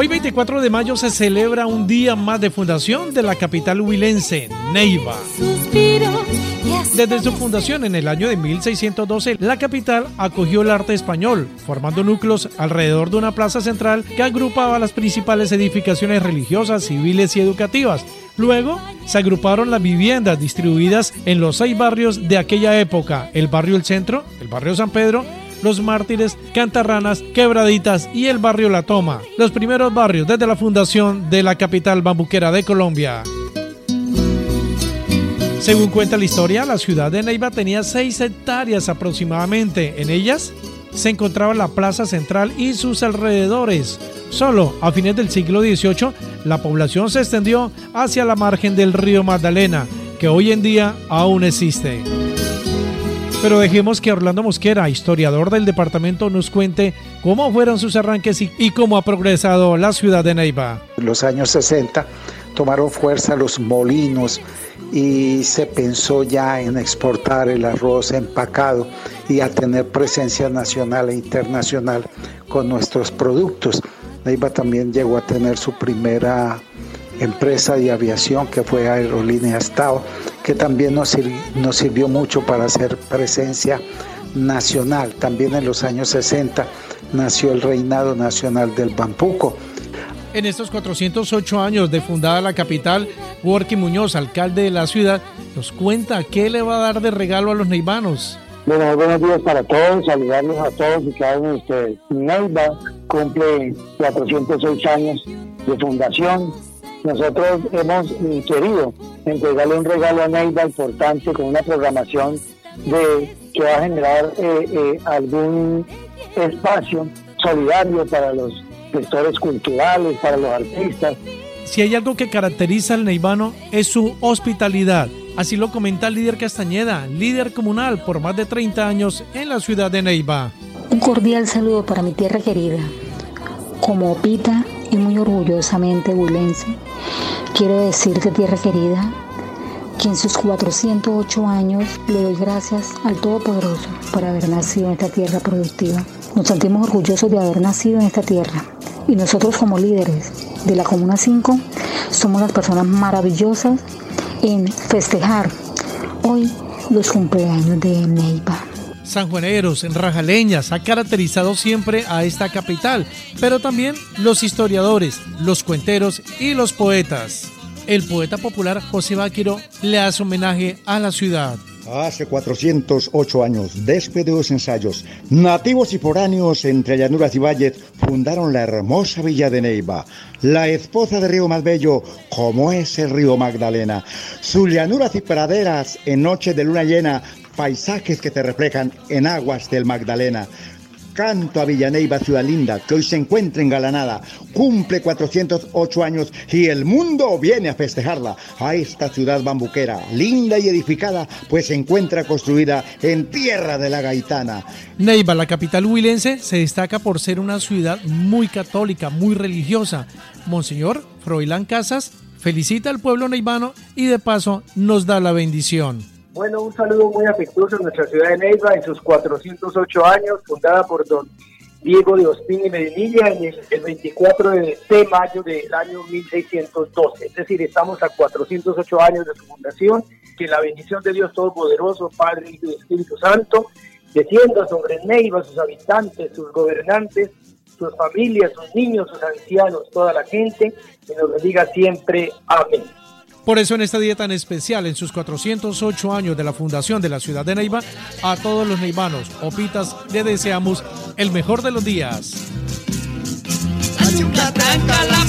Hoy 24 de mayo se celebra un día más de fundación de la capital huilense, Neiva. Desde su fundación en el año de 1612, la capital acogió el arte español, formando núcleos alrededor de una plaza central que agrupaba las principales edificaciones religiosas, civiles y educativas. Luego se agruparon las viviendas distribuidas en los seis barrios de aquella época, el barrio El Centro, el barrio San Pedro, los Mártires, Cantarranas, Quebraditas y el barrio La Toma, los primeros barrios desde la fundación de la capital bambuquera de Colombia. Según cuenta la historia, la ciudad de Neiva tenía 6 hectáreas aproximadamente. En ellas se encontraba la plaza central y sus alrededores. Solo a fines del siglo XVIII, la población se extendió hacia la margen del río Magdalena, que hoy en día aún existe. Pero dejemos que Orlando Mosquera, historiador del departamento, nos cuente cómo fueron sus arranques y, cómo ha progresado la ciudad de Neiva. Los años 60 tomaron fuerza los molinos y se pensó ya en exportar el arroz empacado y a tener presencia nacional e internacional con nuestros productos. Neiva también llegó a tener su primera empresa de aviación que fue Aerolíneas Tao, que también nos, nos sirvió mucho para hacer presencia nacional. También en los años 60 nació el Reinado Nacional del Bampuco. En estos 408 años de fundada la capital, Worky Muñoz, alcalde de la ciudad, nos cuenta qué le va a dar de regalo a los neivanos. Bueno, buenos días para todos, saludarlos a todos y cada uno de ustedes. Neiva cumple 406 años de fundación, nosotros hemos querido entregarle un regalo a Neiva importante con una programación de que va a generar eh, eh, algún espacio solidario para los sectores culturales, para los artistas. Si hay algo que caracteriza al neivano es su hospitalidad. Así lo comenta el líder Castañeda, líder comunal por más de 30 años en la ciudad de Neiva. Un cordial saludo para mi tierra querida. Como Opita y muy orgullosamente huilense, quiero decirte, tierra querida, que en sus 408 años le doy gracias al Todopoderoso por haber nacido en esta tierra productiva. Nos sentimos orgullosos de haber nacido en esta tierra. Y nosotros como líderes de la Comuna 5 somos las personas maravillosas en festejar hoy los cumpleaños de Neiva sanjuaneros, rajaleñas, ha caracterizado siempre a esta capital, pero también los historiadores, los cuenteros y los poetas. El poeta popular José Báquiro le hace homenaje a la ciudad. Hace 408 años, después de los ensayos, nativos y foráneos entre llanuras y valles fundaron la hermosa villa de Neiva, la esposa del río más bello, como es el río Magdalena. Sus llanuras y praderas en noche de luna llena paisajes que te reflejan en aguas del Magdalena. Canto a Villaneiva, ciudad linda, que hoy se encuentra engalanada, cumple 408 años y el mundo viene a festejarla. A esta ciudad bambuquera, linda y edificada, pues se encuentra construida en tierra de la Gaitana. Neiva, la capital huilense, se destaca por ser una ciudad muy católica, muy religiosa. Monseñor Froilán Casas felicita al pueblo neivano y de paso nos da la bendición. Bueno, un saludo muy afectuoso a nuestra ciudad de Neiva en sus 408 años, fundada por don Diego de Ospín y Medinilla en el, 24 de, mayo del año 1612. Es decir, estamos a 408 años de su fundación. Que la bendición de Dios Todopoderoso, Padre, y Espíritu Santo, descienda sobre Neiva, sus habitantes, sus gobernantes, sus familias, sus niños, sus ancianos, toda la gente, y nos bendiga siempre. Amén. Por eso en este día tan especial, en sus 408 años de la fundación de la ciudad de Neiva, a todos los neivanos, opitas, le deseamos el mejor de los días. La